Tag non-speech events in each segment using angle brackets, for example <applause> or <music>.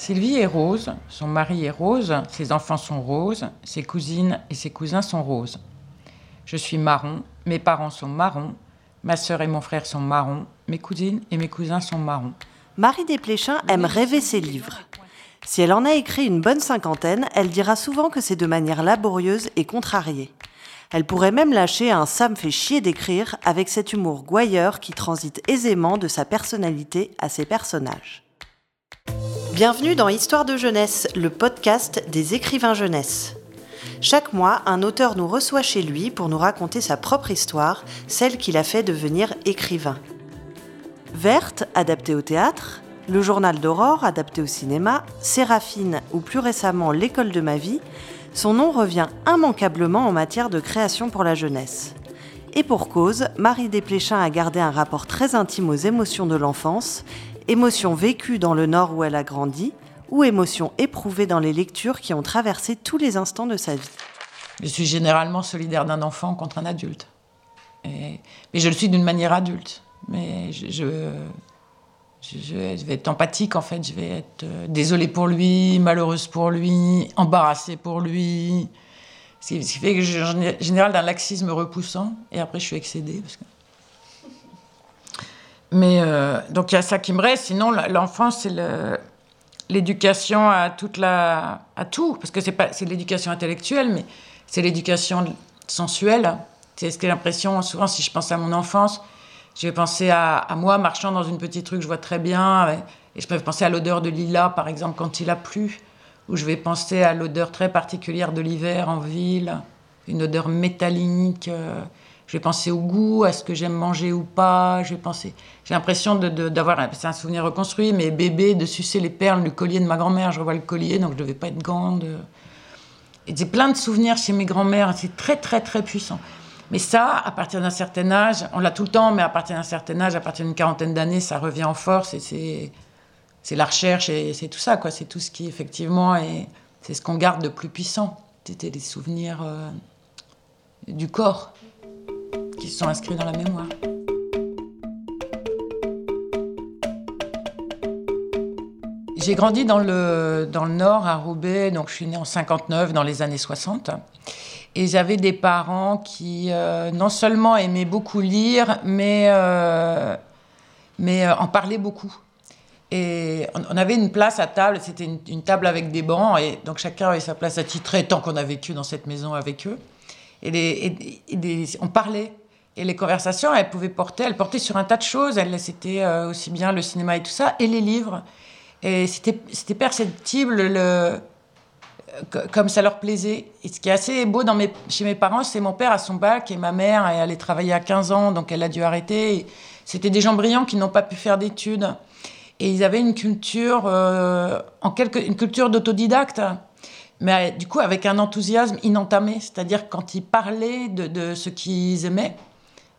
Sylvie est rose, son mari est rose, ses enfants sont roses, ses cousines et ses cousins sont roses. Je suis marron, mes parents sont marrons, ma sœur et mon frère sont marrons, mes cousines et mes cousins sont marrons. Marie Desplechin aime rêver ses livres. Si elle en a écrit une bonne cinquantaine, elle dira souvent que c'est de manière laborieuse et contrariée. Elle pourrait même lâcher un ça me fait chier d'écrire avec cet humour gouailleur qui transite aisément de sa personnalité à ses personnages. Bienvenue dans Histoire de jeunesse, le podcast des écrivains jeunesse. Chaque mois, un auteur nous reçoit chez lui pour nous raconter sa propre histoire, celle qui l'a fait devenir écrivain. Verte, adapté au théâtre, Le Journal d'Aurore, adapté au cinéma, Séraphine ou plus récemment L'école de ma vie, son nom revient immanquablement en matière de création pour la jeunesse. Et pour cause, Marie Desplechin a gardé un rapport très intime aux émotions de l'enfance émotions vécues dans le Nord où elle a grandi, ou émotions éprouvées dans les lectures qui ont traversé tous les instants de sa vie. Je suis généralement solidaire d'un enfant contre un adulte. mais je le suis d'une manière adulte. Mais je, vais être empathique, en fait. Je vais être euh, désolée pour lui, malheureuse pour lui, embarrassée pour lui. Ce qui fait que je suis en général d'un laxisme repoussant. Et après, je suis excédée. Mais euh, donc il y a ça qui me reste. Sinon, l'enfance, c'est l'éducation à toute la, à tout, parce que c'est pas, c'est l'éducation intellectuelle, mais c'est l'éducation sensuelle. C'est ce que j'ai l'impression souvent si je pense à mon enfance, je vais penser à, moi marchant dans une petite rue que je vois très bien, et je peux penser à l'odeur de lilas par exemple quand il a plu, ou je vais penser à l'odeur très particulière de l'hiver en ville, une odeur métallique. Euh, je vais penser au goût, à ce que j'aime manger ou pas. Je vais penser. J'ai l'impression d'avoir. C'est un souvenir reconstruit, mais bébé, de sucer les perles du collier de ma grand-mère. Je revois le collier, donc je devais pas être grande. Et j'ai plein de souvenirs chez mes grands-mères. C'est très, très, très puissant. Mais ça, à partir d'un certain âge, on l'a tout le temps, mais à partir d'un certain âge, à partir d'une quarantaine d'années, ça revient en force. Et c'est, c'est la recherche et c'est tout ça, quoi. C'est tout ce qui, effectivement, est, c'est ce qu'on garde de plus puissant. C'était des souvenirs euh, du corps qui sont inscrits dans la mémoire. J'ai grandi dans le, dans le Nord, à Roubaix, donc je suis née en 59, dans les années 60. Et j'avais des parents qui euh, non seulement aimaient beaucoup lire, mais, euh, mais euh, en parlaient beaucoup. Et on, avait une place à table, c'était une, table avec des bancs, et donc chacun avait sa place attitrée tant qu'on a vécu dans cette maison avec eux. Et, on parlait. Et les conversations, elles pouvaient porter, elles portaient sur un tas de choses. C'était euh, aussi bien le cinéma et tout ça, et les livres. Et c'était, perceptible le, comme ça leur plaisait. Et ce qui est assez beau chez mes parents, c'est mon père à son bac et ma mère, elle allait travailler à 15 ans, donc elle a dû arrêter. C'était des gens brillants qui n'ont pas pu faire d'études. Et ils avaient une culture, euh, une culture d'autodidacte mais du coup avec un enthousiasme inentamé, c'est-à-dire quand ils parlaient de, ce qu'ils aimaient,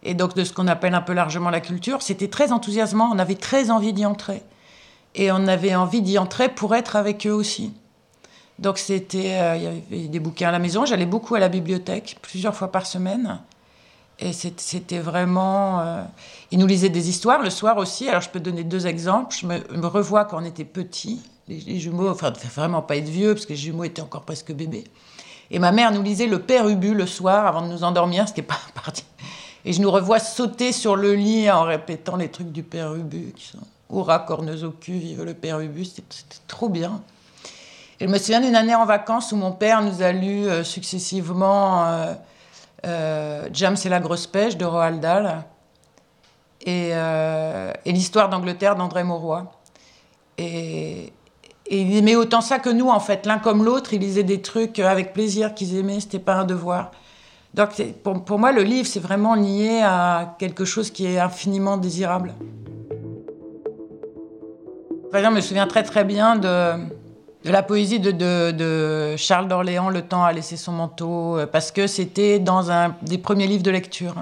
et donc de ce qu'on appelle un peu largement la culture. C'était très enthousiasmant, on avait très envie d'y entrer. Et on avait envie d'y entrer pour être avec eux aussi. Donc c'était, euh, il y avait des bouquins à la maison, j'allais beaucoup à la bibliothèque, plusieurs fois par semaine. Et c'était vraiment... Euh, ils nous lisaient des histoires le soir aussi. Alors je peux donner deux exemples. Je me, revois quand on était petits, les, jumeaux, enfin vraiment pas être vieux, parce que les jumeaux étaient encore presque bébés. Et ma mère nous lisait le Père Ubu le soir avant de nous endormir, ce qui n'est pas <laughs> parti et je nous revois sauter sur le lit en répétant les trucs du père Ubu, qui sont Hurrah, corneuse au cul, vive le père Ubu, c'était trop bien. Et je me souviens d'une année en vacances où mon père nous a lu euh, successivement euh, euh, James et la grosse pêche de Roald Dahl et, et l'histoire d'Angleterre d'André Mauroy. Et, et, il aimait autant ça que nous, en fait, l'un comme l'autre. Il lisait des trucs avec plaisir qu'ils aimaient, c'était pas un devoir. Donc pour, moi, le livre, c'est vraiment lié à quelque chose qui est infiniment désirable. Par exemple, je me souviens très très bien de, la poésie de Charles d'Orléans, Le temps a laissé son manteau, euh, parce que c'était dans un des premiers livres de lecture.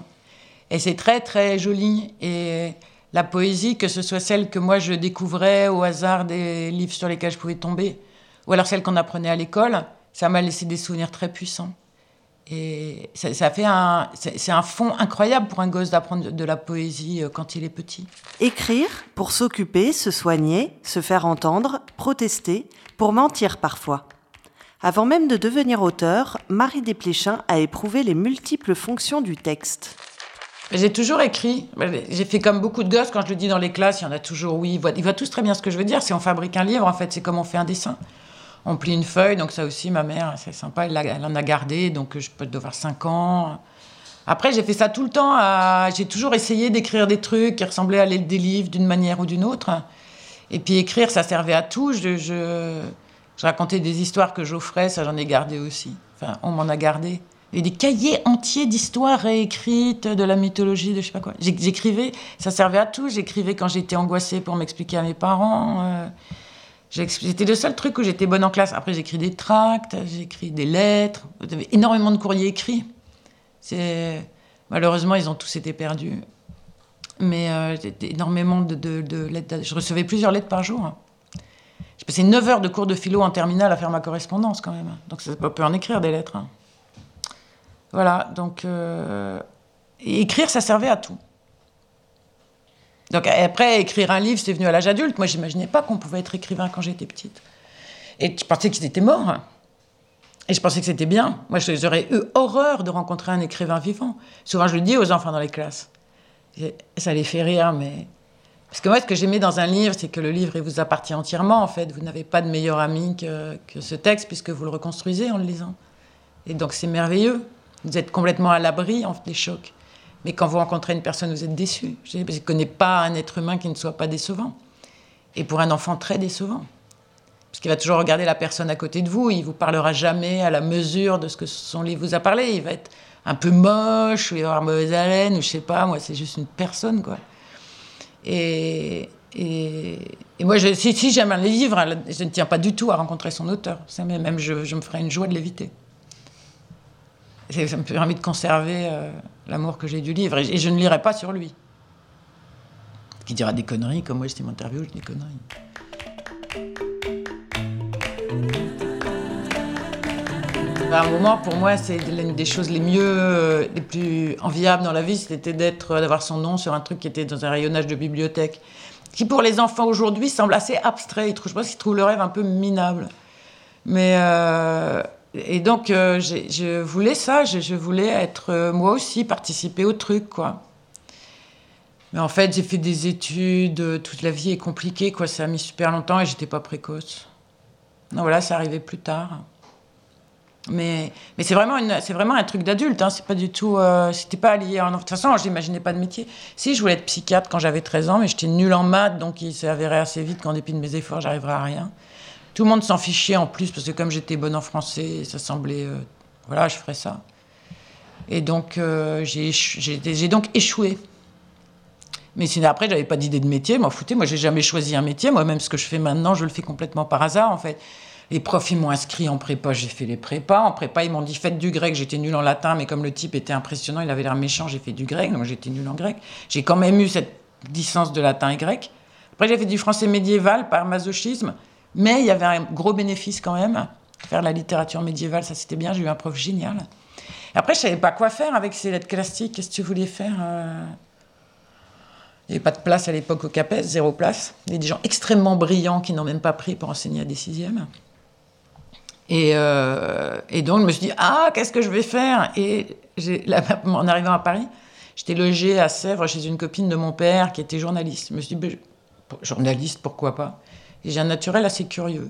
Et c'est très très joli. Et la poésie, que ce soit celle que moi je découvrais au hasard des livres sur lesquels je pouvais tomber, ou alors celle qu'on apprenait à l'école, ça m'a laissé des souvenirs très puissants. Et ça, fait un, c'est un fond incroyable pour un gosse d'apprendre de la poésie euh, quand il est petit. Écrire pour s'occuper, se soigner, se faire entendre, protester, pour mentir parfois. Avant même de devenir auteur, Marie Desplechin a éprouvé les multiples fonctions du texte. J'ai toujours écrit. J'ai fait comme beaucoup de gosses, quand je le dis dans les classes, il y en a toujours, oui, ils voient, tous très bien ce que je veux dire. Si on fabrique un livre, en fait, c'est comme on fait un dessin on plie une feuille, donc ça aussi, ma mère, c'est sympa, elle, en a gardé, donc je peux devoir 5 ans. Après, j'ai fait ça tout le temps. J'ai toujours essayé d'écrire des trucs qui ressemblaient à des livres d'une manière ou d'une autre. Et puis écrire, ça servait à tout. Je, racontais des histoires que j'offrais, ça j'en ai gardé aussi. Enfin, on m'en a gardé. Et des cahiers entiers d'histoires réécrites, de la mythologie, de je sais pas quoi. J'écrivais, ça servait à tout. J'écrivais quand j'étais angoissée pour m'expliquer à mes parents. Euh, c'était le seul truc où j'étais bonne en classe. Après, j'écris des tracts, j'écris des lettres. J'avais énormément de courriers écrits. Malheureusement, ils ont tous été perdus. Mais euh, énormément de, lettres. Je recevais plusieurs lettres par jour. J'ai passé 9 heures de cours de philo en terminale à faire ma correspondance quand même. Donc ça peut en écrire des lettres. Voilà, donc... Euh, écrire, ça servait à tout. Donc après, écrire un livre, c'est venu à l'âge adulte. Moi, j'imaginais pas qu'on pouvait être écrivain quand j'étais petite. Et je pensais qu'ils étaient morts. Et je pensais que c'était bien. Moi, j'aurais eu horreur de rencontrer un écrivain vivant. Souvent, je le dis aux enfants dans les classes. ça les fait rire, mais... Parce que moi, ce que j'aimais dans un livre, c'est que le livre, il vous appartient entièrement, en fait. Vous n'avez pas de meilleur ami que ce texte, puisque vous le reconstruisez en le lisant. Et donc, c'est merveilleux. Vous êtes complètement à l'abri des chocs. Mais quand vous rencontrez une personne, vous êtes déçu. Je ne connais pas un être humain qui ne soit pas décevant. Et pour un enfant, très décevant. Parce qu'il va toujours regarder la personne à côté de vous. Il vous parlera jamais à la mesure de ce que son livre vous a parlé. Il va être un peu moche, ou il va avoir mauvaise haleine, ou je sais pas. Moi, c'est juste une personne, quoi. Et, et, moi, si, j'aime un livre, je ne tiens pas du tout à rencontrer son auteur. Même, je, je me ferais une joie de l'éviter. Ça me permet de conserver euh, l'amour que j'ai du livre. Et, je ne lirai pas sur lui. Qui dira des conneries, comme moi, c'était mon interview, je dis des conneries. À un moment, pour moi, c'est l'une des choses les mieux, euh, les plus enviables dans la vie, c'était d'être, d'avoir son nom sur un truc qui était dans un rayonnage de bibliothèque, qui pour les enfants aujourd'hui semble assez abstrait. Je pense qu'ils trouvent le rêve un peu minable. Mais euh, et donc, euh, je voulais ça, je, voulais être euh, moi aussi, participer au truc, quoi. Mais en fait, j'ai fait des études, euh, toute la vie est compliquée, quoi. Ça a mis super longtemps et j'étais pas précoce. Non, voilà, ça arrivait plus tard. Mais, mais c'est vraiment, vraiment un truc d'adulte, hein. c'est pas du tout. c'était pas lié. En... De toute façon, j'imaginais pas de métier. Si, je voulais être psychiatre quand j'avais 13 ans, mais j'étais nulle en maths, donc il s'est avéré assez vite qu'en dépit de mes efforts, j'arriverais à rien. Tout le monde s'en fichait en plus, parce que comme j'étais bonne en français, ça semblait. Euh, voilà, je ferais ça. Et donc, euh, j'ai donc échoué. Mais sinon, après, j'avais pas d'idée de métier, m'en foutais. Moi, j'ai jamais choisi un métier. Moi-même, ce que je fais maintenant, je le fais complètement par hasard, en fait. Les profs, ils m'ont inscrit en prépa, j'ai fait les prépas. En prépa, ils m'ont dit faites du grec. J'étais nul en latin, mais comme le type était impressionnant, il avait l'air méchant, j'ai fait du grec. Donc, j'étais nul en grec. J'ai quand même eu cette licence de latin et grec. Après, j'ai fait du français médiéval par masochisme. Mais il y avait un gros bénéfice quand même. Faire la littérature médiévale, ça c'était bien. J'ai eu un prof génial. après, je savais pas quoi faire avec ces lettres classiques. Qu'est-ce que tu voulais faire euh? Il n'y avait pas de place à l'époque au CAPES, zéro place. Il y a des gens extrêmement brillants qui n'ont même pas pris pour enseigner à des sixièmes. Et, euh, donc, je me suis dit, ah, qu'est-ce que je vais faire? Et <laughs> en arrivant à Paris, j'étais logée à Sèvres chez une copine de mon père qui était journaliste. Je me suis dit, ben, journaliste, pourquoi pas? J'ai un naturel assez curieux.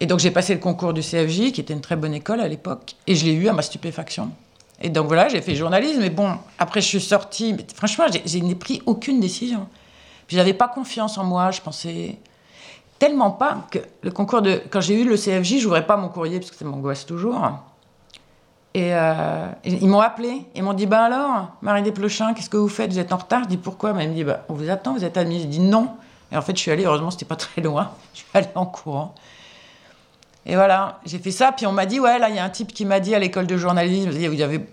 Et donc j'ai passé le concours du CFJ, qui était une très bonne école à l'époque, et je l'ai eu à ma stupéfaction. Et donc voilà, j'ai fait journalisme, mais bon, après je suis sortie, mais franchement, je n'ai pris aucune décision. Puis j'avais pas confiance en moi, je pensais tellement pas que le concours de... Quand j'ai eu le CFJ, j'ouvrais pas mon courrier, parce que ça m'angoisse toujours. Et, euh, ils m'ont appelé, ils m'ont dit, bah alors, Marie Desplechin, qu'est-ce que vous faites? Vous êtes en retard? Je dis, pourquoi? Elle me dit, bah, on vous attend, vous êtes admise. Je dis, non. Et en fait, je suis allée, heureusement, c'était pas très loin. <laughs> Je suis allée en courant. Et voilà, j'ai fait ça. Puis on m'a dit, ouais, là, il y a un type qui m'a dit à l'école de journalisme, il y avait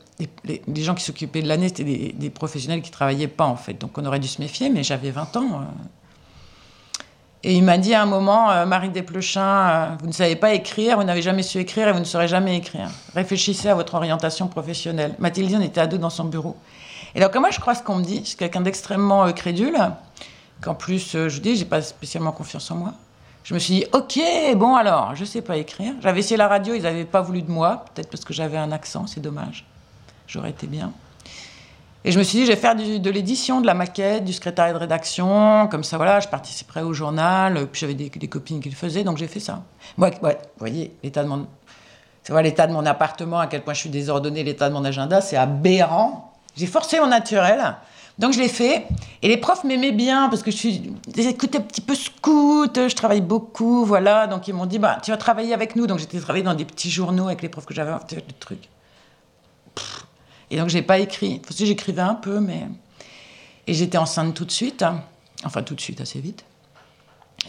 des, gens qui s'occupaient de l'année, c'était des, professionnels qui travaillaient pas, en fait. Donc on aurait dû se méfier, mais j'avais 20 ans. Euh. Et il m'a dit à un moment, euh, Marie Desplechin, euh, vous ne savez pas écrire, vous n'avez jamais su écrire et vous ne saurez jamais écrire. Réfléchissez à votre orientation professionnelle. Mathilde, on était à deux dans son bureau. Et donc, moi, je crois ce qu'on me dit. Suis quelqu'un d'extrêmement euh, crédule, qu'en plus, je vous dis, j'ai pas spécialement confiance en moi. Je me suis dit, ok, bon alors, je sais pas écrire. J'avais essayé la radio, ils n'avaient pas voulu de moi, peut-être parce que j'avais un accent, c'est dommage. J'aurais été bien. Et je me suis dit, je vais faire de l'édition, de la maquette, du secrétariat de rédaction. Comme ça, voilà, je participerai au journal. Puis j'avais des, copines qui le faisaient, donc j'ai fait ça. Moi, vous voyez, l'état de mon, l'état de mon appartement, à quel point je suis désordonnée, l'état de mon agenda, c'est aberrant. J'ai forcé mon naturel. Donc je l'ai fait. Et les profs m'aimaient bien parce que je suis écoute, un petit peu scout, je travaille beaucoup, voilà. Donc ils m'ont dit, bah, tu vas travailler avec nous. Donc j'étais travailler dans des petits journaux avec les profs que j'avais, des trucs. Et donc, j'ai pas écrit. Enfin, si, j'écrivais un peu, mais. Et j'étais enceinte tout de suite. Enfin, tout de suite, assez vite.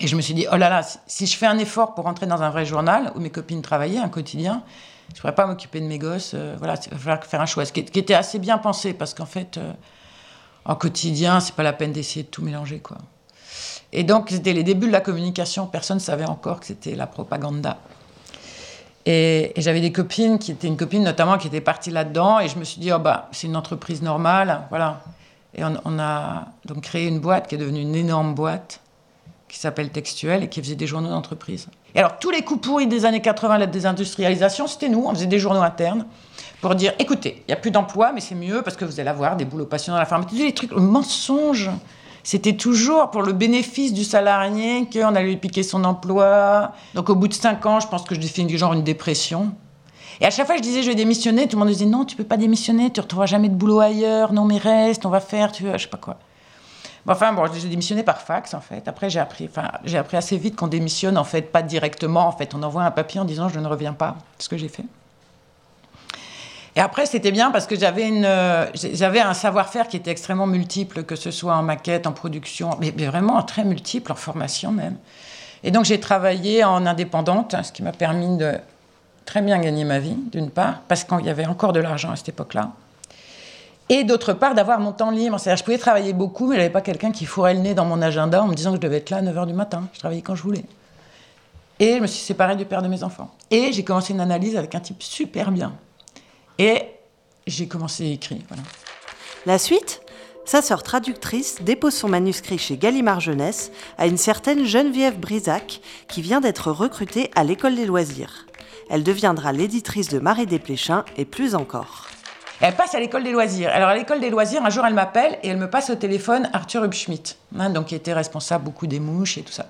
Et je me suis dit, oh là là, si je fais un effort pour rentrer dans un vrai journal où mes copines travaillaient, un quotidien, je ne pourrais pas m'occuper de mes gosses. Euh, voilà, il va falloir faire un choix. Ce qui, était assez bien pensé, parce qu'en fait, euh, en quotidien, c'est pas la peine d'essayer de tout mélanger, quoi. Et donc, c'était les débuts de la communication. Personne ne savait encore que c'était la propagande. Et, j'avais des copines qui étaient une copine notamment qui était partie là-dedans et je me suis dit oh bah c'est une entreprise normale voilà et on, a donc créé une boîte qui est devenue une énorme boîte qui s'appelle Textuel et qui faisait des journaux d'entreprise. Et alors tous les coups pourris des années 80 la désindustrialisation c'était nous on faisait des journaux internes pour dire écoutez il y a plus d'emplois mais c'est mieux parce que vous allez avoir des boulots passionnants dans la pharmacie des trucs le mensonge c'était toujours pour le bénéfice du salarié qu'on allait lui piquer son emploi. Donc au bout de cinq ans, je pense que je définis genre une dépression. Et à chaque fois, je disais je vais démissionner, tout le monde disait non, tu peux pas démissionner, tu retrouveras jamais de boulot ailleurs, non mais reste, on va faire, tu je sais pas quoi. enfin bon, j'ai démissionné par fax en fait. Après j'ai appris, enfin j'ai appris assez vite qu'on démissionne en fait pas directement. En fait, on envoie un papier en disant je ne reviens pas. C'est ce que j'ai fait. Et après, c'était bien parce que j'avais une, j'avais un savoir-faire qui était extrêmement multiple, que ce soit en maquette, en production, mais, vraiment très multiple, en formation même. Et donc, j'ai travaillé en indépendante, ce qui m'a permis de très bien gagner ma vie, d'une part, parce qu'il y avait encore de l'argent à cette époque-là. Et d'autre part, d'avoir mon temps libre. C'est-à-dire, je pouvais travailler beaucoup, mais il n'y avait pas quelqu'un qui fourrait le nez dans mon agenda en me disant que je devais être là à 9h du matin. Je travaillais quand je voulais. Et je me suis séparée du père de mes enfants. Et j'ai commencé une analyse avec un type super bien, et j'ai commencé à écrire. La suite? Sa sœur traductrice dépose son manuscrit chez Gallimard Jeunesse à une certaine Geneviève Brisac qui vient d'être recrutée à l'école des loisirs. Elle deviendra l'éditrice de Marie Desplechin et plus encore. Elle passe à l'école des loisirs. Alors, à l'école des loisirs, un jour, elle m'appelle et elle me passe au téléphone Arthur Hubschmidt, hein, donc qui était responsable beaucoup des mouches et tout ça.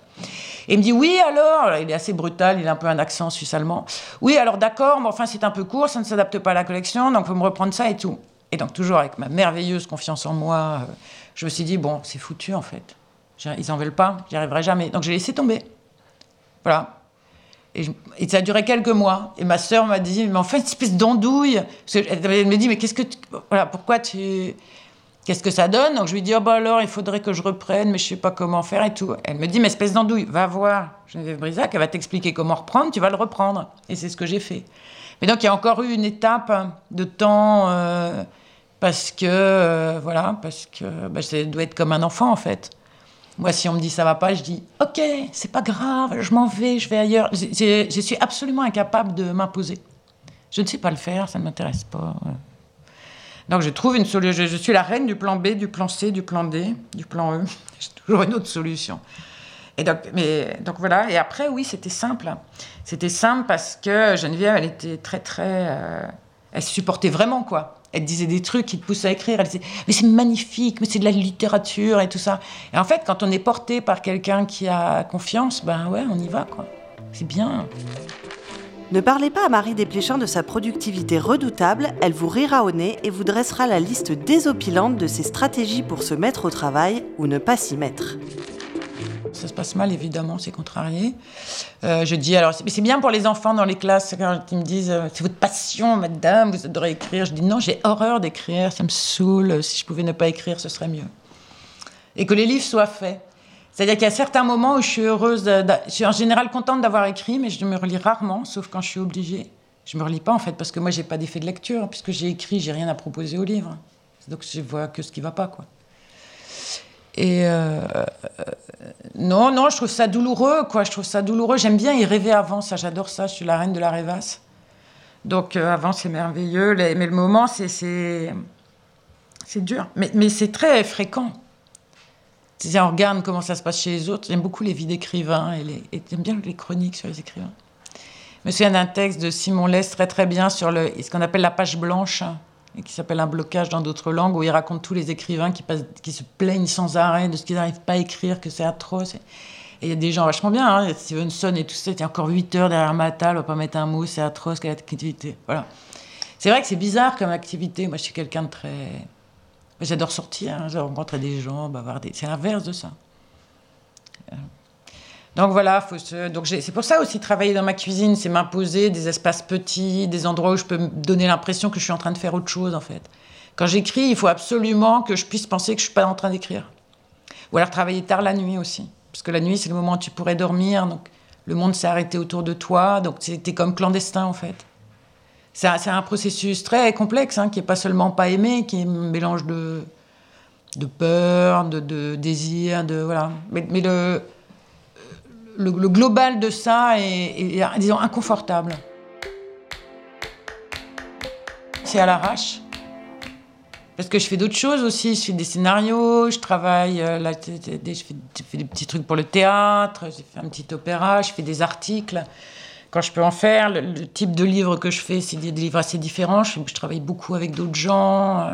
Et il me dit Oui, alors, il est assez brutal, il a un peu un accent suisse-allemand. Oui, alors d'accord, mais enfin, c'est un peu court, ça ne s'adapte pas à la collection, donc faut me reprendre ça et tout. Et donc, toujours avec ma merveilleuse confiance en moi, euh, je me suis dit Bon, c'est foutu en fait. Ils n'en veulent pas, j'y arriverai jamais. Donc, j'ai laissé tomber. Voilà. Et, ça a duré quelques mois. Et ma sœur m'a dit, mais enfin, une espèce d'andouille. Elle me dit, mais qu'est-ce que, voilà, pourquoi tu, qu'est-ce que ça donne Donc je lui dis, oh bah alors, il faudrait que je reprenne, mais je sais pas comment faire et tout. Elle me dit, mais espèce d'andouille, va voir Geneviève Brisac, elle va t'expliquer comment reprendre, tu vas le reprendre. Et c'est ce que j'ai fait. Mais donc il y a encore eu une étape de temps euh, parce que, euh, voilà, parce que bah, ça doit être comme un enfant en fait. Moi, si on me dit ça va pas, je dis ok, c'est pas grave, je m'en vais, je vais ailleurs. Je, suis absolument incapable de m'imposer. Je ne sais pas le faire, ça ne m'intéresse pas. Donc je trouve une solution. Je, suis la reine du plan B, du plan C, du plan D, du plan E. <laughs> J'ai toujours une autre solution. Et donc, voilà. Et après, oui, c'était simple. C'était simple parce que Geneviève, elle était très, très. Euh, elle supportait vraiment, quoi elle disait des trucs qui te poussent à écrire. Elle disait, mais c'est magnifique, mais c'est de la littérature et tout ça. Et en fait, quand on est porté par quelqu'un qui a confiance, ben ouais, on y va, quoi. C'est bien. Ne parlez pas à Marie Desplechin de sa productivité redoutable, elle vous rira au nez et vous dressera la liste désopilante de ses stratégies pour se mettre au travail ou ne pas s'y mettre. Ça se passe mal, évidemment, c'est contrarié. Euh, je dis, alors, c'est bien pour les enfants dans les classes, quand ils me disent, euh, c'est votre passion, madame, vous adorez écrire. Je dis, non, j'ai horreur d'écrire, ça me saoule. Si je pouvais ne pas écrire, ce serait mieux. Et que les livres soient faits. C'est-à-dire qu'il y a certains moments où je suis heureuse, je suis en général contente d'avoir écrit, mais je me relis rarement, sauf quand je suis obligée. Je me relis pas en fait, parce que moi j'ai pas d'effet de lecture, puisque j'ai écrit, j'ai rien à proposer au livre. Donc je vois que ce qui va pas, quoi. Et euh, Non, non, je trouve ça douloureux, quoi. Je trouve ça douloureux. J'aime bien y rêver avant, ça, j'adore ça. Je suis la reine de la rêvasse. Donc, euh, avant, c'est merveilleux. Mais le moment, c'est, c'est, dur. Mais, mais c'est très fréquent. Si on regarde comment ça se passe chez les autres, j'aime beaucoup les vies d'écrivains et, j'aime bien les chroniques sur les écrivains. Je me souviens d'un texte de Simon Less très très bien sur ce qu'on appelle la page blanche, et qui s'appelle Un blocage dans d'autres langues, où il raconte tous les écrivains qui se plaignent sans arrêt de ce qu'ils n'arrivent pas à écrire, que c'est atroce. Et il y a des gens vachement bien, hein, Stevenson et tout ça, il y a encore 8 heures derrière ma table, on va pas mettre un mot, c'est atroce, quelle activité. Voilà. C'est vrai que c'est bizarre comme activité. Moi, je suis quelqu'un de très. J'adore sortir, hein, rencontrer des gens, bavarder. C'est l'inverse de ça. Euh, donc voilà, faut donc c'est pour ça aussi travailler dans ma cuisine, c'est m'imposer des espaces petits, des endroits où je peux donner l'impression que je suis en train de faire autre chose en fait. Quand j'écris, il faut absolument que je puisse penser que je suis pas en train d'écrire. Ou alors travailler tard la nuit aussi, parce que la nuit c'est le moment où tu pourrais dormir, donc le monde s'est arrêté autour de toi, donc c'était comme clandestin en fait. C'est un, processus très complexe, hein, qui est pas seulement pas aimé, qui est un mélange de de peur, de, désir, de voilà. mais le le, global de ça est, disons, inconfortable. C'est à l'arrache. Parce que je fais d'autres choses aussi. Je fais des scénarios, je travaille, euh, là, je, fais, des petits trucs pour le théâtre, j'ai fait un petit opéra, je fais des articles. Quand je peux en faire, le, type de livre que je fais, c'est des, livres assez différents. Je, travaille beaucoup avec d'autres gens. Euh.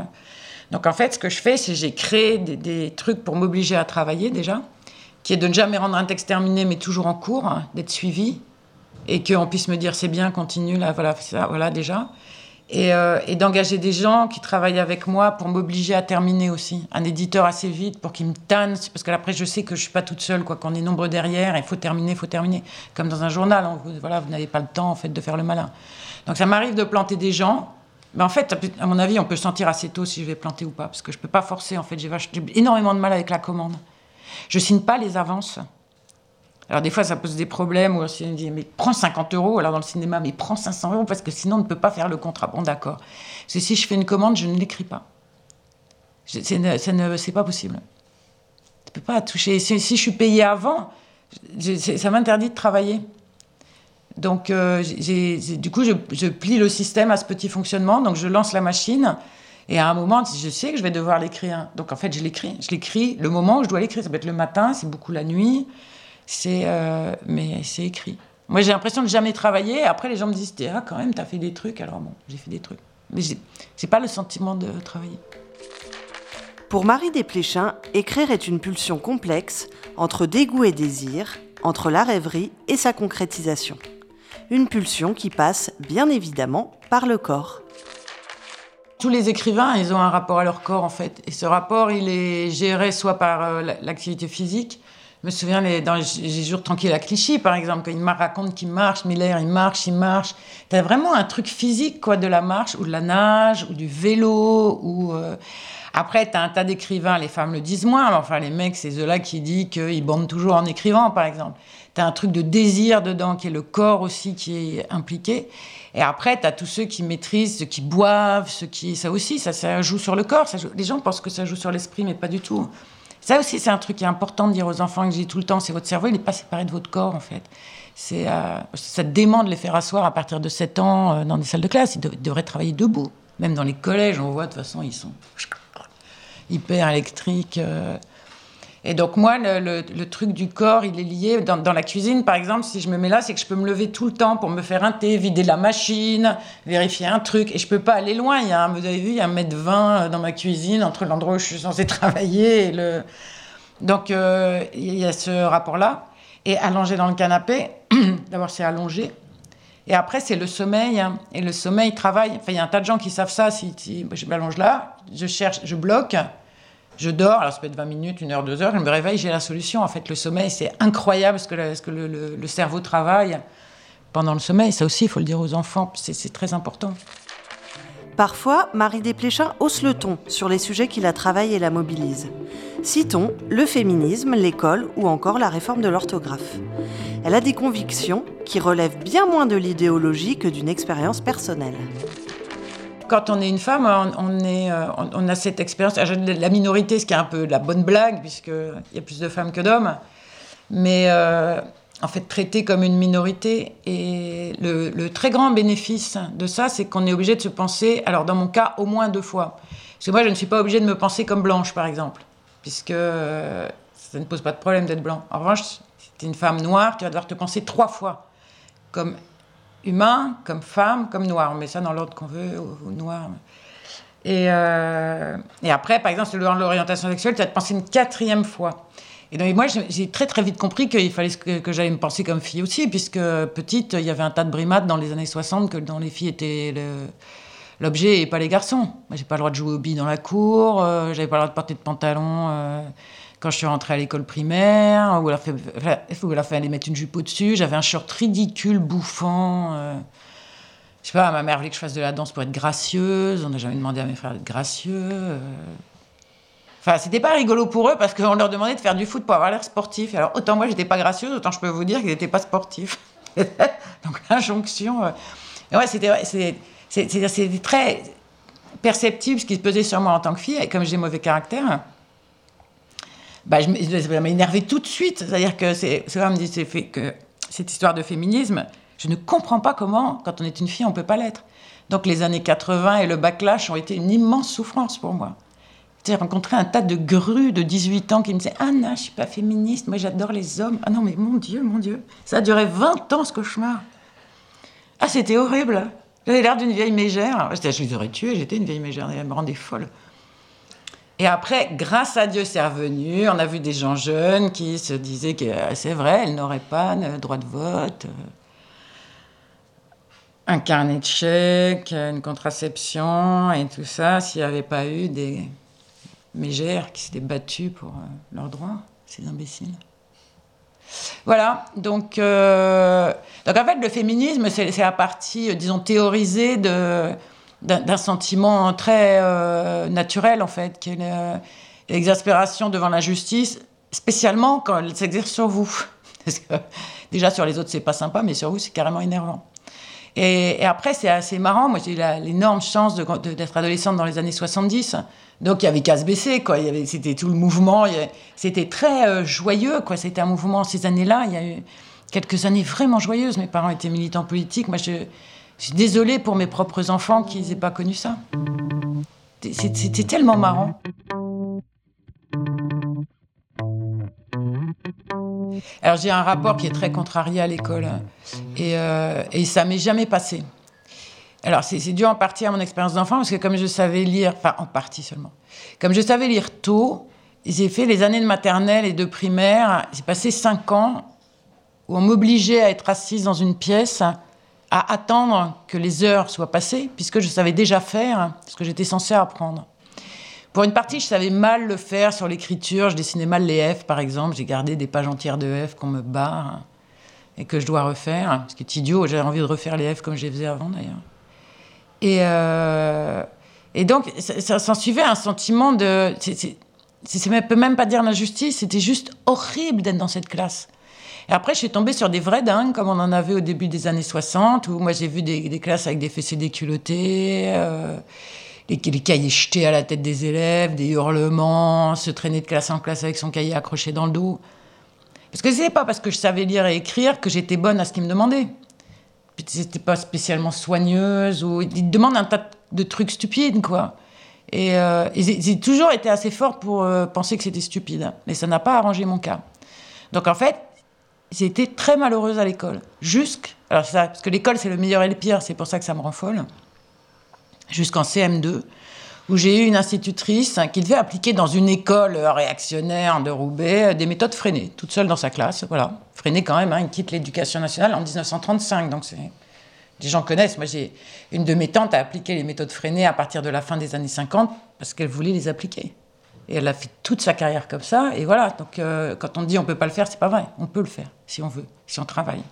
Donc en fait, ce que je fais, c'est j'ai créé des trucs pour m'obliger à travailler déjà qui est de ne jamais rendre un texte terminé, mais toujours en cours, hein, d'être suivi, et qu'on puisse me dire c'est bien, continue, là, voilà, ça, voilà déjà. Euh, et, d'engager des gens qui travaillent avec moi pour m'obliger à terminer aussi. Un éditeur assez vite pour qu'il me tanne, parce que après je sais que je suis pas toute seule, quoi, qu'on est nombreux derrière, il faut terminer, il faut terminer. Comme dans un journal, vous, voilà, vous n'avez pas le temps en fait de faire le malin. Donc ça m'arrive de planter des gens. Mais en fait, à mon avis, on peut sentir assez tôt si je vais planter ou pas, parce que je peux pas forcer. En fait, j'ai énormément de mal avec la commande. Je signe pas les avances. Alors des fois, ça pose des problèmes où on me dit mais prends 50 euros. Alors dans le cinéma, mais prends 500 euros parce que sinon on ne peut pas faire le contrat. Bon d'accord. Parce si je fais une commande, je ne l'écris pas. C'est pas possible. Je peux pas toucher. Si, je suis payé avant, ça m'interdit de travailler. Donc, euh, du coup, je, je, plie le système à ce petit fonctionnement. Donc, je lance la machine. Et à un moment, je sais que je vais devoir l'écrire. Donc en fait, je l'écris. Je l'écris le moment où je dois l'écrire. Ça peut être le matin, c'est beaucoup la nuit. C'est, euh, mais c'est écrit. Moi, j'ai l'impression de jamais travailler. Après, les gens me disent Ah, quand même, t'as fait des trucs. Alors bon, j'ai fait des trucs. Mais j'ai pas le sentiment de travailler. Pour Marie Desplechin, écrire est une pulsion complexe entre dégoût et désir, entre la rêverie et sa concrétisation. Une pulsion qui passe, bien évidemment, par le corps tous les écrivains, ils ont un rapport à leur corps en fait. Et ce rapport, il est géré soit par euh, l'activité physique. Je me souviens les, dans les jours tranquilles à Clichy, par exemple, quand il me raconte qu'il marche, Miller, il marche, il marche. Tu as vraiment un truc physique quoi, de la marche, ou de la nage, ou du vélo, ou. Euh, après, tu as un tas d'écrivains, les femmes le disent moins, mais enfin, les mecs, c'est eux-là qui disent qu'ils bandent toujours en écrivant, par exemple. Tu as un truc de désir dedans, qui est le corps aussi qui est impliqué. Et après, tu as tous ceux qui maîtrisent, ceux qui boivent, ceux qui. Ça aussi, ça, joue sur le corps. Les gens pensent que ça joue sur l'esprit, mais pas du tout. Ça aussi, c'est un truc qui est important de dire aux enfants que dis tout le temps c'est votre cerveau, il n'est pas séparé de votre corps, en fait. C'est, euh, ça dément de les faire asseoir à partir de 7 ans euh, dans des salles de classe. Ils, devraient travailler debout. Même dans les collèges, on voit, de toute façon, ils sont hyper électriques. Euh, et donc moi, le, truc du corps, il est lié dans, la cuisine, par exemple. Si je me mets là, c'est que je peux me lever tout le temps pour me faire un thé, vider la machine, vérifier un truc, et je peux pas aller loin. Il y a, vous avez vu, il y a un mètre vingt dans ma cuisine entre l'endroit où je suis censée <laughs> travailler et le. Donc euh, il y a ce rapport-là. Et allongé dans le canapé, <clears throat> d'abord c'est allongé. Et après, c'est le sommeil. Hein. Et le sommeil travaille. Enfin, il y a un tas de gens qui savent ça. Si je m'allonge là, je cherche, je bloque. Je dors, alors ça peut être 20 minutes, une heure, deux heures, je me réveille, j'ai la solution. En fait, le sommeil, c'est incroyable ce que, le, ce que le, cerveau travaille pendant le sommeil. Ça aussi, il faut le dire aux enfants, c'est très important. Parfois, Marie Desplechin hausse le ton sur les sujets qui la travaillent et la mobilisent. Citons le féminisme, l'école ou encore la réforme de l'orthographe. Elle a des convictions qui relèvent bien moins de l'idéologie que d'une expérience personnelle quand on est une femme, on, euh, a cette expérience. La minorité, ce qui est un peu la bonne blague, puisqu'il y a plus de femmes que d'hommes. mais en fait traitée comme une minorité. Et le, très grand bénéfice de ça, c'est qu'on est obligé de se penser, alors dans mon cas, au moins deux fois. Parce que moi, je ne suis pas obligée de me penser comme blanche, par exemple, puisque ça ne pose pas de problème d'être blanc. En revanche, si tu es une femme noire, tu vas devoir te penser trois fois comme humain, comme femme, comme noir. On met ça dans l'ordre qu'on veut, ou, noir. Et, euh, et, après, par exemple, dans l'orientation sexuelle, tu vas te penser une quatrième fois. Et donc, moi, j'ai très très vite compris qu'il fallait que, que j'allais me penser comme fille aussi, puisque petite, il y avait un tas de brimades dans les années 60 que dans les filles étaient l'objet et pas les garçons. J'ai pas le droit de jouer au billes dans la cour, euh, j'avais pas le droit de porter de pantalon. Euh, quand je suis rentrée à l'école primaire, où elle a fait, elle a fait aller mettre une jupe au-dessus, j'avais un short ridicule, bouffant. Euh, je sais pas, ma mère voulait que je fasse de la danse pour être gracieuse. On n'a jamais demandé à mes frères d'être gracieux. Euh. Enfin, c'était pas rigolo pour eux parce qu'on leur demandait de faire du foot pour avoir l'air sportif. Alors, autant moi, j'étais pas gracieuse, autant je peux vous dire qu'ils n'étaient pas sportifs. <laughs> Donc, l'injonction. Euh. Ouais, c'était très perceptible ce qui se pesait sur moi en tant que fille. Et comme j'ai mauvais caractère, bah, je, m'a énervé tout de suite. C'est-à-dire que c'est, me dit fait que cette histoire de féminisme, je ne comprends pas comment, quand on est une fille, on peut pas l'être. Donc les années 80 et le backlash ont été une immense souffrance pour moi. J'ai rencontré un tas de grues de 18 ans qui me disaient Ah non, je suis pas féministe, moi j'adore les hommes. Ah non, mais mon Dieu, mon Dieu. Ça a duré 20 ans ce cauchemar. Ah, c'était horrible. J'avais l'air d'une vieille mégère. Je les aurais tués, j'étais une vieille mégère, elle me rendait folle. Et après, grâce à Dieu, c'est revenu. On a vu des gens jeunes qui se disaient que euh, c'est vrai, elles n'auraient pas le droit de vote, euh, un carnet de chèques, une contraception et tout ça, s'il n'y avait pas eu des mégères qui s'étaient battues pour euh, leurs droits, ces imbéciles. Voilà, donc, donc en fait, le féminisme, c'est la partie, disons, théorisée de, d'un sentiment très euh, naturel, en fait, qui est l'exaspération devant l'injustice, spécialement quand elle s'exerce sur vous. <laughs> Déjà, sur les autres, c'est pas sympa, mais sur vous, c'est carrément énervant. Et, après, c'est assez marrant. Moi, j'ai eu l'énorme chance d'être adolescente dans les années 70. Donc, il y avait qu'à se baisser, quoi. C'était tout le mouvement. C'était très euh, joyeux, quoi. C'était un mouvement, ces années-là. Il y a eu quelques années vraiment joyeuses. Mes parents étaient militants politiques. Moi, je, je suis désolée pour mes propres enfants qu'ils n'aient pas connu ça. C'était tellement marrant. Alors j'ai un rapport qui est très contrarié à l'école et, euh, et ça m'est jamais passé. Alors c'est dû en partie à mon expérience d'enfant parce que comme je savais lire, enfin en partie seulement, comme je savais lire tôt, j'ai fait les années de maternelle et de primaire, j'ai passé cinq ans où on m'obligeait à être assise dans une pièce à attendre que les heures soient passées, puisque je savais déjà faire ce que j'étais censée apprendre. Pour une partie, je savais mal le faire sur l'écriture. Je dessinais mal les F, par exemple. J'ai gardé des pages entières de F qu'on me barre et que je dois refaire. Ce qui est idiot. J'avais envie de refaire les F comme je les faisais avant, d'ailleurs. Et, euh, donc, ça, s'en suivait un sentiment de. Ça ne peut même pas dire l'injustice. C'était juste horrible d'être dans cette classe. Et après, je suis tombée sur des vrais dingues, comme on en avait au début des années 60, où moi j'ai vu des, classes avec des fessées déculottées, euh, les, cahiers jetés à la tête des élèves, des hurlements, se traîner de classe en classe avec son cahier accroché dans le dos. Parce que c'est pas parce que je savais lire et écrire que j'étais bonne à ce qu'ils me demandaient. C'était pas spécialement soigneuse, ou ils demandent un tas de trucs stupides, quoi. Et, euh, j'ai toujours été assez fort pour euh, penser que c'était stupide. Mais ça n'a pas arrangé mon cas. Donc en fait, j'ai été très malheureuse à l'école. Jusque, parce que l'école c'est le meilleur et le pire, c'est pour ça que ça me rend folle. Jusqu'en CM2, où j'ai eu une institutrice qui devait appliquer dans une école réactionnaire de Roubaix des méthodes freinées, toute seule dans sa classe. Voilà, freinées quand même. Hein, quitte l'éducation nationale en 1935, donc c'est des gens connaissent. Moi, j'ai une de mes tantes a appliqué les méthodes freinées à partir de la fin des années 50 parce qu'elle voulait les appliquer. Et elle a fait toute sa carrière comme ça. Et voilà, donc euh, quand on dit on peut pas le faire, c'est pas vrai. On peut le faire si on veut, si on travaille.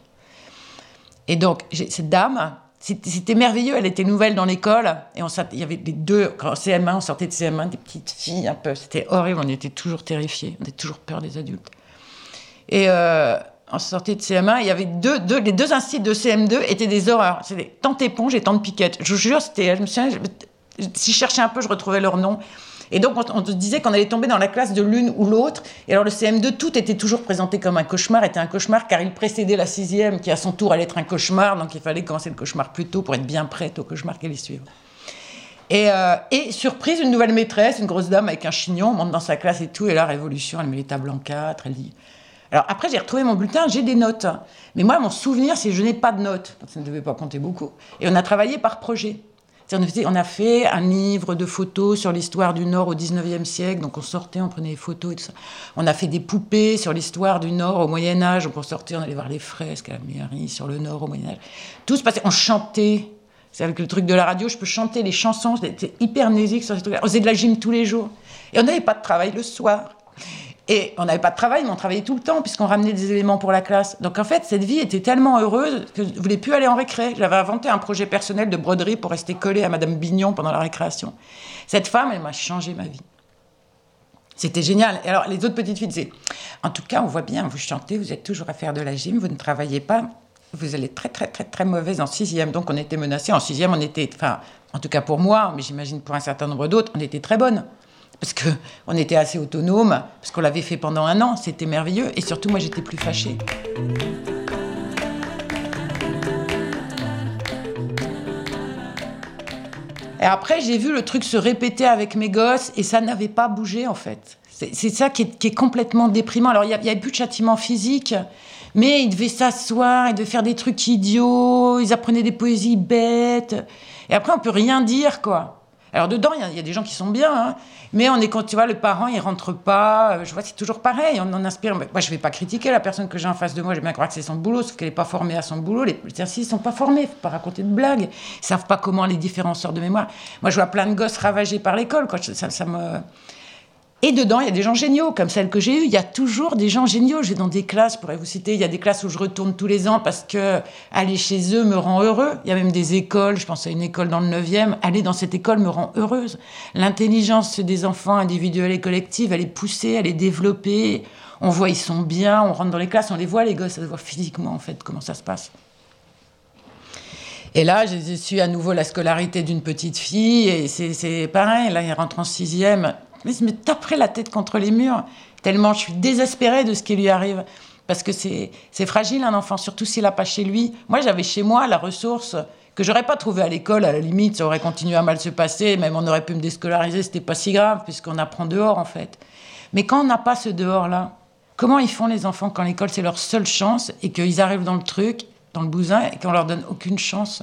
Et donc, cette dame, c'était merveilleux. Elle était nouvelle dans l'école. Et on, il y avait des deux, quand CM1, on sortait de CM1, des petites filles un peu. C'était horrible. On était toujours terrifiés. On avait toujours peur des adultes. Et euh, on sortait de CM1. Il y avait deux, deux les deux instituts de CM2 étaient des horreurs. C'était tante éponge et tante piquette. Je vous jure, c'était, si je cherchais un peu, je retrouvais leur nom. Et donc, on, on disait qu'on allait tomber dans la classe de l'une ou l'autre. Et alors, le CM2, tout était toujours présenté comme un cauchemar, était un cauchemar car il précédait la sixième, qui à son tour allait être un cauchemar. Donc, il fallait commencer le cauchemar plus tôt pour être bien prête au cauchemar qui allait suivre. Et, euh, et, surprise, une nouvelle maîtresse, une grosse dame avec un chignon, monte dans sa classe et tout. Et là, révolution, elle met les tables en quatre, elle dit. Alors après, j'ai retrouvé mon bulletin, j'ai des notes. Mais moi, mon souvenir, c'est que je n'ai pas de notes. Donc, ça ne devait pas compter beaucoup. Et on a travaillé par projet. On a fait un livre de photos sur l'histoire du Nord au 19e siècle. Donc on sortait, on prenait des photos et tout ça. On a fait des poupées sur l'histoire du Nord au Moyen Âge. Donc on sortait, on allait voir les fresques à la mairie sur le Nord au Moyen Âge. Tout se passait. On chantait. C'est avec le truc de la radio, je peux chanter les chansons. J'étais hyper nésique sur ces trucs-là. On faisait de la gym tous les jours. Et on n'avait pas de travail le soir. Et on n'avait pas de travail, mais on travaillait tout le temps, puisqu'on ramenait des éléments pour la classe. Donc en fait, cette vie était tellement heureuse que je ne voulais plus aller en récré. J'avais inventé un projet personnel de broderie pour rester collé à Madame Bignon pendant la récréation. Cette femme, elle m'a changé ma vie. C'était génial. Et alors, les autres petites filles disaient En tout cas, on voit bien, vous chantez, vous êtes toujours à faire de la gym, vous ne travaillez pas, vous allez très, très, très, très mauvaise en sixième. Donc, on était menacés. En sixième, on était, enfin, en tout cas pour moi, mais j'imagine pour un certain nombre d'autres, on était très bonnes parce qu'on était assez autonome, parce qu'on l'avait fait pendant un an, c'était merveilleux, et surtout moi j'étais plus fâchée. Et après, j'ai vu le truc se répéter avec mes gosses, et ça n'avait pas bougé en fait. C'est ça qui est, complètement déprimant. Alors, il n'y avait plus de châtiment physique, mais ils devaient s'asseoir, ils devaient faire des trucs idiots, ils apprenaient des poésies bêtes. Et après, on peut rien dire, quoi. Alors dedans, il y, a des gens qui sont bien, hein. mais on est quand tu vois le parent, il rentre pas. Euh, je vois, c'est toujours pareil. On en inspire. Moi, je vais pas critiquer la personne que j'ai en face de moi. J'ai bien croire que c'est son boulot, parce qu'elle n'est pas formée à son boulot. Les exercices sont pas formés. Faut pas raconter de blagues. Ils savent pas comment les différents sorts de mémoire. Moi, je vois plein de gosses ravagés par l'école. Ça, ça me et dedans, il y a des gens géniaux, comme celle que j'ai eue. Il y a toujours des gens géniaux. Je vais dans des classes, je pourrais vous citer, il y a des classes où je retourne tous les ans parce que aller chez eux me rend heureux. Il y a même des écoles, je pense à une école dans le 9e, aller dans cette école me rend heureuse. L'intelligence des enfants individuelle et collective, elle est poussée, elle est développée. On voit, ils sont bien, on rentre dans les classes, on les voit, les gosses, ça se voit physiquement, en fait, comment ça se passe. Et là, j'ai su à nouveau la scolarité d'une petite fille, et c'est pareil, là, il rentre en sixième mais je me taperait la tête contre les murs, tellement je suis désespérée de ce qui lui arrive. Parce que c'est fragile un enfant, surtout s'il n'a pas chez lui. Moi, j'avais chez moi la ressource que j'aurais pas trouvée à l'école, à la limite, ça aurait continué à mal se passer, même on aurait pu me déscolariser, c'était pas si grave, puisqu'on apprend dehors en fait. Mais quand on n'a pas ce dehors-là, comment ils font les enfants quand l'école c'est leur seule chance et qu'ils arrivent dans le truc, dans le bousin, et qu'on leur donne aucune chance?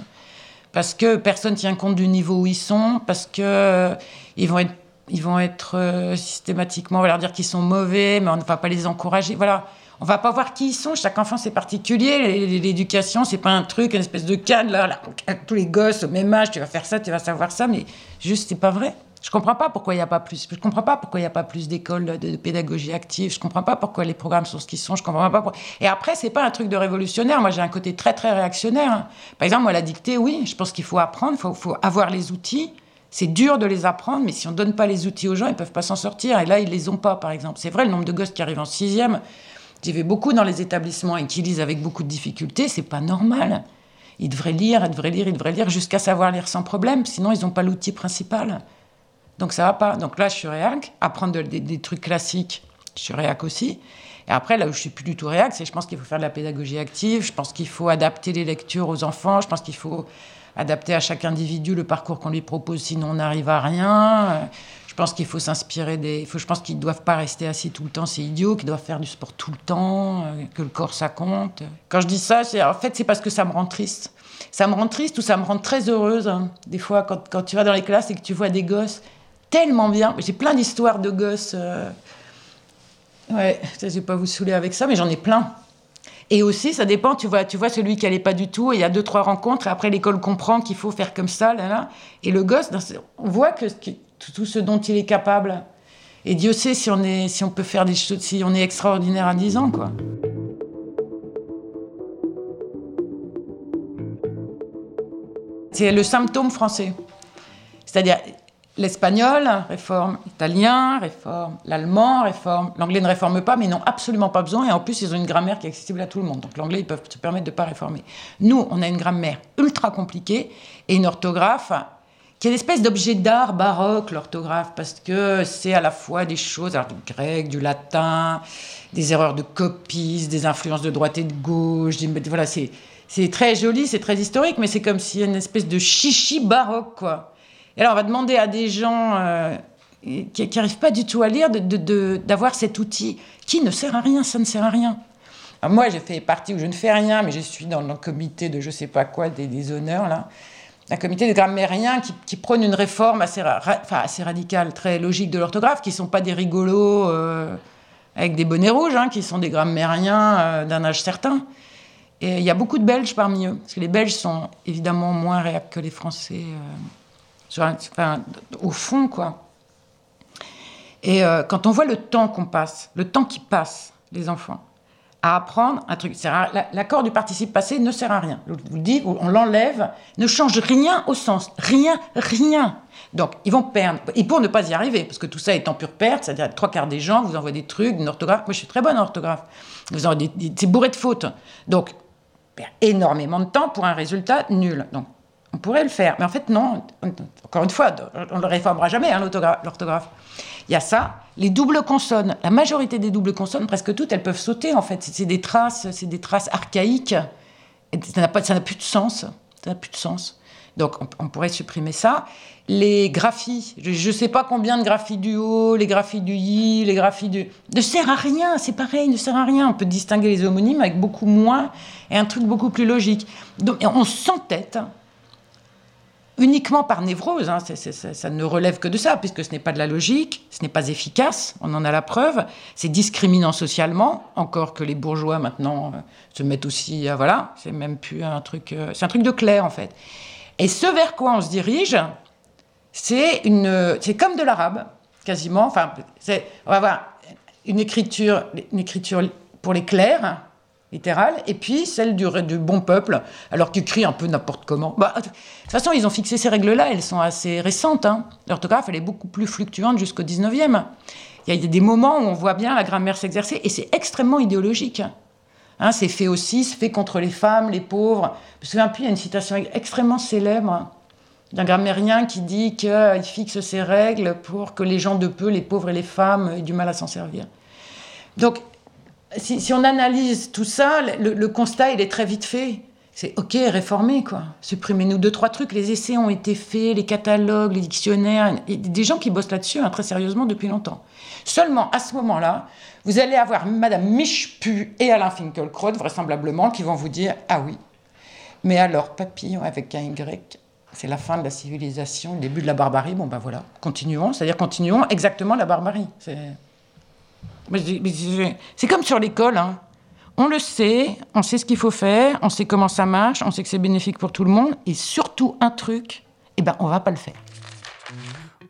Parce que personne tient compte du niveau où ils sont, parce que euh, ils vont être ils vont être euh, systématiquement, on va leur dire qu'ils sont mauvais, mais on ne va pas les encourager. Voilà, on va pas voir qui ils sont. Chaque enfant c'est particulier. L'éducation c'est pas un truc, une espèce de cadre là, tous les gosses au même âge, tu vas faire ça, tu vas savoir ça, mais juste c'est pas vrai. Je comprends pas pourquoi il n'y a pas plus. Je comprends pas pourquoi il n'y a pas plus d'écoles de, pédagogie active. Je comprends pas pourquoi les programmes sont ce qu'ils sont. Je comprends pas pourquoi. Et après, c'est pas un truc de révolutionnaire. Moi, j'ai un côté très très réactionnaire. Hein. Par exemple, moi, la dictée, oui, je pense qu'il faut apprendre, il faut, faut, avoir les outils. C'est dur de les apprendre, mais si on ne donne pas les outils aux gens, ils ne peuvent pas s'en sortir. Et là, ils ne les ont pas, par exemple. C'est vrai, le nombre de gosses qui arrivent en sixième, j'y vais beaucoup dans les établissements et qui lisent avec beaucoup de difficultés, c'est pas normal. Ils devraient lire, ils devraient lire, ils devraient lire jusqu'à savoir lire sans problème, sinon ils n'ont pas l'outil principal. Donc ça va pas. Donc là, je suis réac. Apprendre des, trucs classiques, je suis réac aussi. Et après, là où je suis plus du tout réac, c'est je pense qu'il faut faire de la pédagogie active, je pense qu'il faut adapter les lectures aux enfants, je pense qu'il faut adapter à chaque individu le parcours qu'on lui propose, sinon on n'arrive à rien. Je pense qu'il faut s'inspirer des. Je pense qu'ils ne doivent pas rester assis tout le temps, c'est idiot, qu'ils doivent faire du sport tout le temps, euh, que le corps ça compte. Quand je dis ça, en fait, c'est parce que ça me rend triste. Ça me rend triste ou ça me rend très heureuse. Hein. Des fois, quand, quand, tu vas dans les classes et que tu vois des gosses tellement bien. J'ai plein d'histoires de gosses. Euh... Ouais, je ne vais pas vous saouler avec ça, mais j'en ai plein. Et aussi, ça dépend, tu vois, tu vois celui qui n'allait pas du tout, et il y a deux, trois rencontres, et après l'école comprend qu'il faut faire comme ça, là. Et le gosse, on voit que, tout ce dont il est capable. Et Dieu sait si on, est, si on peut faire des choses, si on est extraordinaire à 10 ans, quoi. C'est le symptôme français. C'est-à-dire, L'espagnol réforme, l'italien réforme, l'allemand réforme, l'anglais ne réforme pas, mais ils n'ont absolument pas besoin, et en plus ils ont une grammaire qui est accessible à tout le monde. Donc l'anglais, ils peuvent se permettre de ne pas réformer. Nous, on a une grammaire ultra compliquée et une orthographe qui est une espèce d'objet d'art baroque, l'orthographe, parce que c'est à la fois des choses, alors, du grec, du latin, des erreurs de copie, des influences de droite et de gauche. Voilà, c'est, c'est très joli, c'est très historique, mais c'est comme si une espèce de chichi baroque, quoi. Et alors, on va demander à des gens euh, qui n'arrivent pas du tout à lire d'avoir cet outil qui ne sert à rien, ça ne sert à rien. moi, j'ai fait partie où je ne fais rien, mais je suis dans le comité de je sais pas quoi, des, des honneurs, là un comité de grammairiens qui, qui prône une réforme assez, radicale, très logique de l'orthographe, qui ne sont pas des rigolos euh, avec des bonnets rouges, hein, qui sont des grammairiens euh, d'un âge certain. Et il y a beaucoup de Belges parmi eux, parce que les Belges sont évidemment moins réactifs que les Français, au fond, quoi. Et quand on voit le temps qu'on passe, le temps qui passe, les enfants, à apprendre un truc. L'accord du participe passé ne sert à rien. Je vous le dis, on l'enlève, ne change rien au sens. Rien, rien. Donc, ils vont perdre. Et pour ne pas y arriver, parce que tout ça est en pure perte, c'est-à-dire trois quarts des gens vous envoient des trucs, une orthographe. Moi, je suis très bonne en orthographe. C'est bourré de fautes. Donc, énormément de temps pour un résultat nul. Donc, on pourrait le faire. Mais en fait, non. Encore une fois, on ne le réformera jamais, hein, l'orthographe. Il y a ça. Les doubles consonnes, la majorité des doubles consonnes, presque toutes, elles peuvent sauter en fait. C'est des traces, c'est des traces archaïques. Et ça n'a plus de sens. Ça n'a plus de sens. Donc on, pourrait supprimer ça. Les graphies, je ne sais pas combien de graphies du haut, les graphies du yi, les graphies du... Ne sert à rien, c'est pareil, ne sert à rien. On peut distinguer les homonymes avec beaucoup moins et un truc beaucoup plus logique. Donc on s'entête uniquement par névrose, hein, ça ne relève que de ça, puisque ce n'est pas de la logique, ce n'est pas efficace, on en a la preuve, c'est discriminant socialement, encore que les bourgeois maintenant euh, se mettent aussi à... Voilà, c'est même plus un truc... Euh, c'est un truc de clair, en fait. Et ce vers quoi on se dirige. C'est comme de l'arabe, quasiment. Enfin, on va avoir une écriture, une écriture pour les clercs, littérale, et puis celle du, bon peuple, alors qu'il écrit un peu n'importe comment. Bah, de toute façon, ils ont fixé ces règles-là, elles sont assez récentes. L'orthographe, elle est beaucoup plus fluctuante jusqu'au 19e. Il y a des moments où on voit bien la grammaire s'exercer, et c'est extrêmement idéologique. Hein, c'est fait aussi, c'est fait contre les femmes, les pauvres. Je me souviens plus, il y a une citation extrêmement célèbre d'un grammairien qui dit qu'il fixe ses règles pour que les gens de peu, les pauvres et les femmes, aient du mal à s'en servir. Donc, si, on analyse tout ça, le, constat, il est très vite fait. C'est OK, réformer, quoi. Supprimez-nous deux, trois trucs. Les essais ont été faits, les catalogues, les dictionnaires. A des gens qui bossent là-dessus hein, très sérieusement depuis longtemps. Seulement, à ce moment-là, vous allez avoir Madame Michpu et Alain Finkielkraut, vraisemblablement, qui vont vous dire Ah oui, mais alors, papillon avec un Y, c'est la fin de la civilisation, le début de la barbarie. Bon, ben voilà, continuons. C'est-à-dire, continuons exactement la barbarie. C'est. C'est comme sur l'école. Hein. On le sait, on sait ce qu'il faut faire, on sait comment ça marche, on sait que c'est bénéfique pour tout le monde, et surtout un truc, eh ben, on va pas le faire.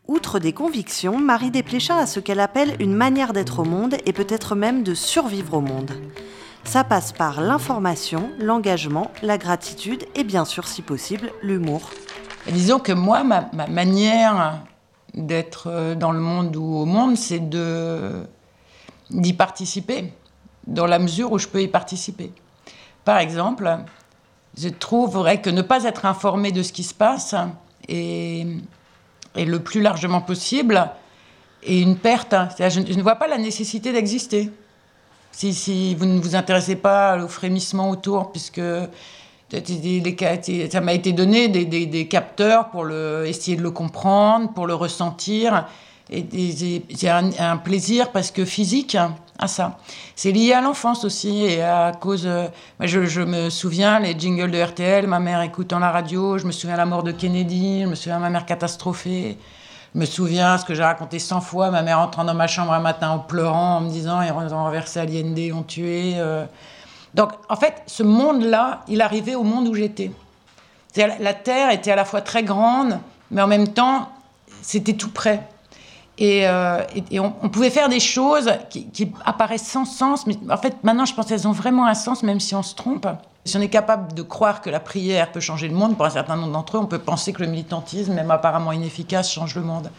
Outre des convictions, Marie Desplechin a ce qu'elle appelle une manière d'être au monde et peut-être même de survivre au monde. Ça passe par l'information, l'engagement, la gratitude et bien sûr, si possible, l'humour. Disons que moi, ma manière d'être euh, dans le monde ou au monde, c'est de d'y participer, dans la mesure où je peux y participer. Par exemple, je trouverais que ne pas être informé de ce qui se passe est, le plus largement possible est une perte. Je, ne vois pas la nécessité d'exister. Si, vous ne vous intéressez pas au frémissement autour, puisque ça m'a été donné des, capteurs pour essayer de le comprendre, pour le ressentir. Et j'ai un, plaisir presque physique à ça. C'est lié à l'enfance aussi et à cause. Euh, je, me souviens les jingles de RTL, ma mère écoutant la radio, je me souviens la mort de Kennedy, je me souviens ma mère catastrophée. Je me souviens ce que j'ai raconté 100 fois, ma mère entrant dans ma chambre un matin en pleurant, en me disant ils ont renversé Allende, ils ont tué. Euh. Donc en fait, ce monde-là, il arrivait au monde où j'étais. La Terre était à la fois très grande, mais en même temps, c'était tout près. Euh, et, on, pouvait faire des choses qui, apparaissent sans sens, mais en fait, maintenant, je pense qu'elles ont vraiment un sens, même si on se trompe. Si on est capable de croire que la prière peut changer le monde, pour un certain nombre d'entre eux, on peut penser que le militantisme, même apparemment inefficace, change le monde.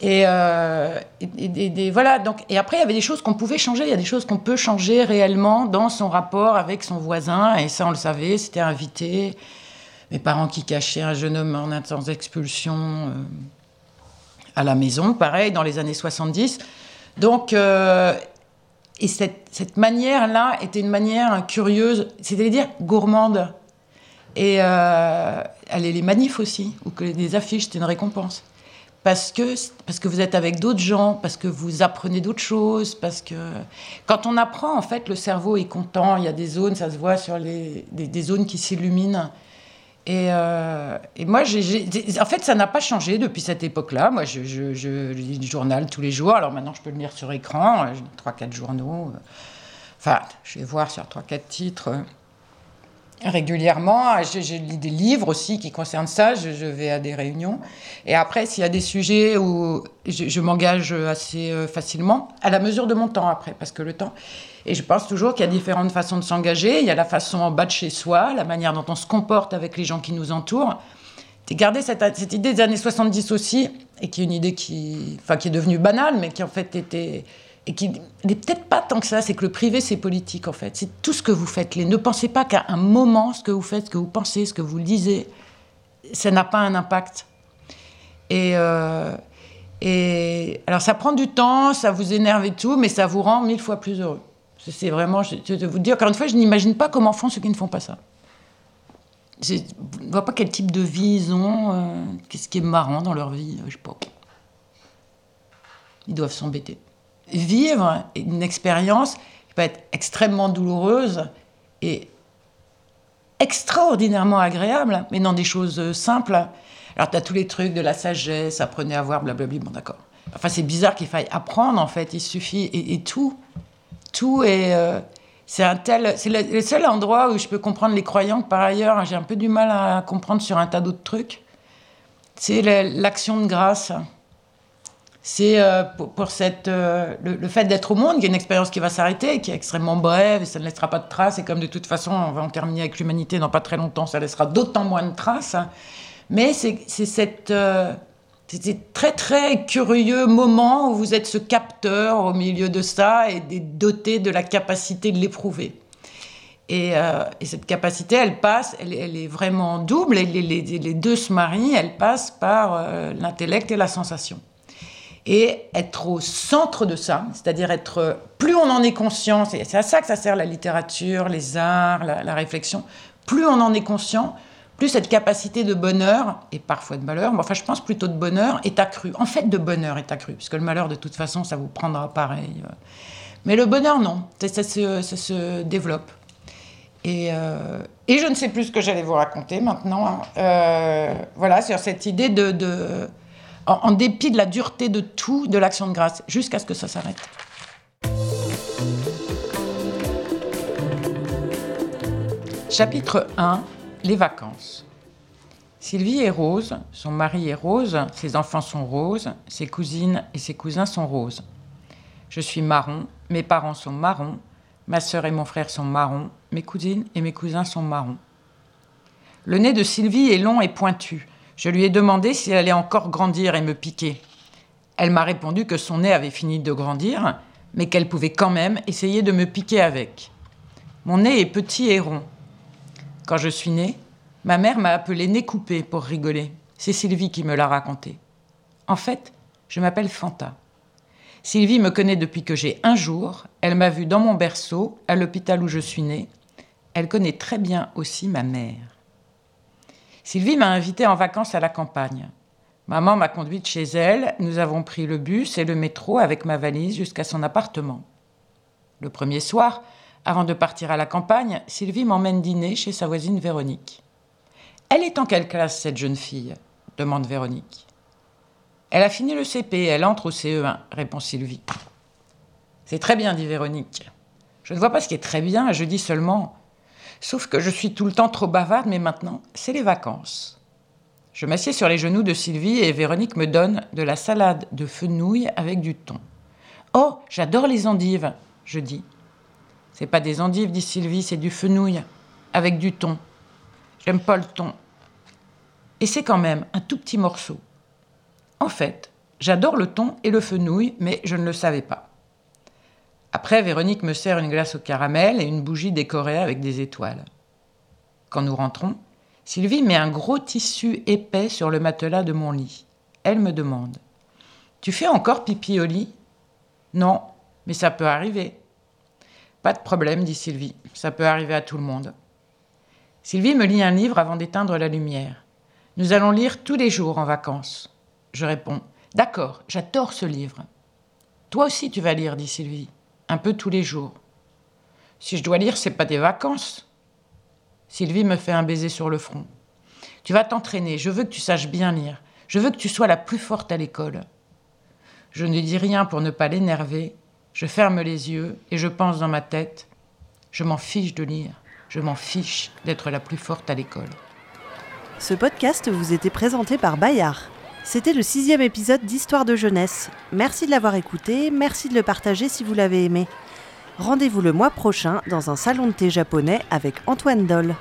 Et, euh, voilà. Donc, et après, il y avait des choses qu'on pouvait changer. Il y a des choses qu'on peut changer réellement dans son rapport avec son voisin. Et ça, on le savait. C'était invité mes parents qui cachaient un jeune homme en instance d'expulsion à la maison, pareil, dans les années 70. Donc, et cette, cette manière-là était une manière curieuse, c'est-à-dire gourmande. Et euh, aller les manifs aussi, ou que les affiches, c'était une récompense. Parce que, parce que vous êtes avec d'autres gens, parce que vous apprenez d'autres choses, parce que quand on apprend, en fait, le cerveau est content, il y a des zones, ça se voit sur les, des, zones qui s'illuminent. Et, euh, et, moi, en fait, ça n'a pas changé depuis cette époque-là. Moi, je, je, lis le journal tous les jours. Alors maintenant, je peux le lire sur écran, 3-4 journaux. Enfin, je vais voir sur 3-4 titres régulièrement. Je, lis des livres aussi qui concernent ça. Je, vais à des réunions. Et après, s'il y a des sujets où je, m'engage assez euh, facilement, à la mesure de mon temps après, parce que le temps. Et je pense toujours qu'il y a différentes façons de s'engager. Il y a la façon en bas de chez soi, la manière dont on se comporte avec les gens qui nous entourent. Garder cette, cette, idée des années 70 aussi, et qui est une idée qui, enfin, qui est devenue banale, mais qui en fait était et qui n'est peut-être pas tant que ça, c'est que le privé, c'est politique en fait. C'est tout ce que vous faites. Ne pensez pas qu'à un moment, ce que vous faites, ce que vous pensez, ce que vous lisez, ça n'a pas un impact. Et, euh, alors ça prend du temps, ça vous énerve et tout, mais ça vous rend mille fois plus heureux. C'est vraiment, je, vais vous dire, encore une fois, je n'imagine pas comment font ceux qui ne font pas ça. Je ne vois pas quel type de vie ils ont, euh, qu'est-ce qui est marrant dans leur vie, je sais pas. Ils doivent s'embêter vivre une expérience qui peut être extrêmement douloureuse et extraordinairement agréable, mais dans des choses simples. Alors, tu as tous les trucs de la sagesse, apprenez à voir, blablabla, bon d'accord. Enfin, c'est bizarre qu'il faille apprendre, en fait, il suffit, et, tout, tout est... Euh, c'est un tel, c'est le, seul endroit où je peux comprendre les croyants par ailleurs j'ai un peu du mal à comprendre sur un tas d'autres trucs. C'est l'action de grâce c'est euh, pour, cette, euh, le, fait d'être au monde, qui est une expérience qui va s'arrêter, qui est extrêmement brève, et ça ne laissera pas de traces, et comme de toute façon, on va en terminer avec l'humanité dans pas très longtemps, ça laissera d'autant moins de traces. Mais c'est cette... Euh, très très curieux moment où vous êtes ce capteur au milieu de ça et doté de la capacité de l'éprouver. Et, cette capacité, elle passe, elle, est vraiment double, et les, les, deux se marient, elle passe par l'intellect et la sensation et être au centre de ça, c'est-à-dire être, plus on en est conscient, c'est à ça que ça sert la littérature, les arts, la, réflexion, plus on en est conscient, plus cette capacité de bonheur, et parfois de malheur, mais enfin je pense plutôt de bonheur, est accrue. En fait, de bonheur est accrue, puisque le malheur, de toute façon, ça vous prendra pareil. Mais le bonheur, non, ça, se, développe. Et, euh, et, je ne sais plus ce que j'allais vous raconter maintenant. Euh, voilà, sur cette idée de en, dépit de la dureté de tout, de l'action de grâce, jusqu'à ce que ça s'arrête. Chapitre 1 Les vacances. Sylvie est rose, son mari est rose, ses enfants sont roses, ses cousines et ses cousins sont roses. Je suis marron, mes parents sont marrons, ma sœur et mon frère sont marrons, mes cousines et mes cousins sont marrons. Le nez de Sylvie est long et pointu, je lui ai demandé si elle allait encore grandir et me piquer. Elle m'a répondu que son nez avait fini de grandir, mais qu'elle pouvait quand même essayer de me piquer avec. Mon nez est petit et rond. Quand je suis née, ma mère m'a appelé nez coupé pour rigoler. C'est Sylvie qui me l'a raconté. En fait, je m'appelle Fanta. Sylvie me connaît depuis que j'ai un jour. Elle m'a vue dans mon berceau, à l'hôpital où je suis née. Elle connaît très bien aussi ma mère. Sylvie m'a invitée en vacances à la campagne. Maman m'a conduite chez elle, nous avons pris le bus et le métro avec ma valise jusqu'à son appartement. Le premier soir, avant de partir à la campagne, Sylvie m'emmène dîner chez sa voisine Véronique. Elle est en quelle classe, cette jeune fille? demande Véronique. Elle a fini le CP, elle entre au CE1, répond Sylvie. C'est très bien, dit Véronique. Je ne vois pas ce qui est très bien, je dis seulement Sauf que je suis tout le temps trop bavarde, mais maintenant, c'est les vacances. Je m'assieds sur les genoux de Sylvie et Véronique me donne de la salade de fenouil avec du thon. Oh, j'adore les endives, je dis. C'est pas des endives, dit Sylvie, c'est du fenouil avec du thon. J'aime pas le thon. Et c'est quand même un tout petit morceau. En fait, j'adore le thon et le fenouil, mais je ne le savais pas. Après, Véronique me sert une glace au caramel et une bougie décorée avec des étoiles. Quand nous rentrons, Sylvie met un gros tissu épais sur le matelas de mon lit. Elle me demande Tu fais encore pipi au lit? Non, mais ça peut arriver. Pas de problème, dit Sylvie. Ça peut arriver à tout le monde. Sylvie me lit un livre avant d'éteindre la lumière. Nous allons lire tous les jours en vacances. Je réponds D'accord, j'adore ce livre. Toi aussi tu vas lire, dit Sylvie. Un peu tous les jours. Si je dois lire, c'est pas des vacances. Sylvie me fait un baiser sur le front. Tu vas t'entraîner, je veux que tu saches bien lire. Je veux que tu sois la plus forte à l'école. Je ne dis rien pour ne pas l'énerver. Je ferme les yeux et je pense dans ma tête Je m'en fiche de lire. Je m'en fiche d'être la plus forte à l'école. Ce podcast vous était présenté par Bayard. C'était le sixième épisode d'Histoire de jeunesse. Merci de l'avoir écouté, merci de le partager si vous l'avez aimé. Rendez-vous le mois prochain dans un salon de thé japonais avec Antoine Doll.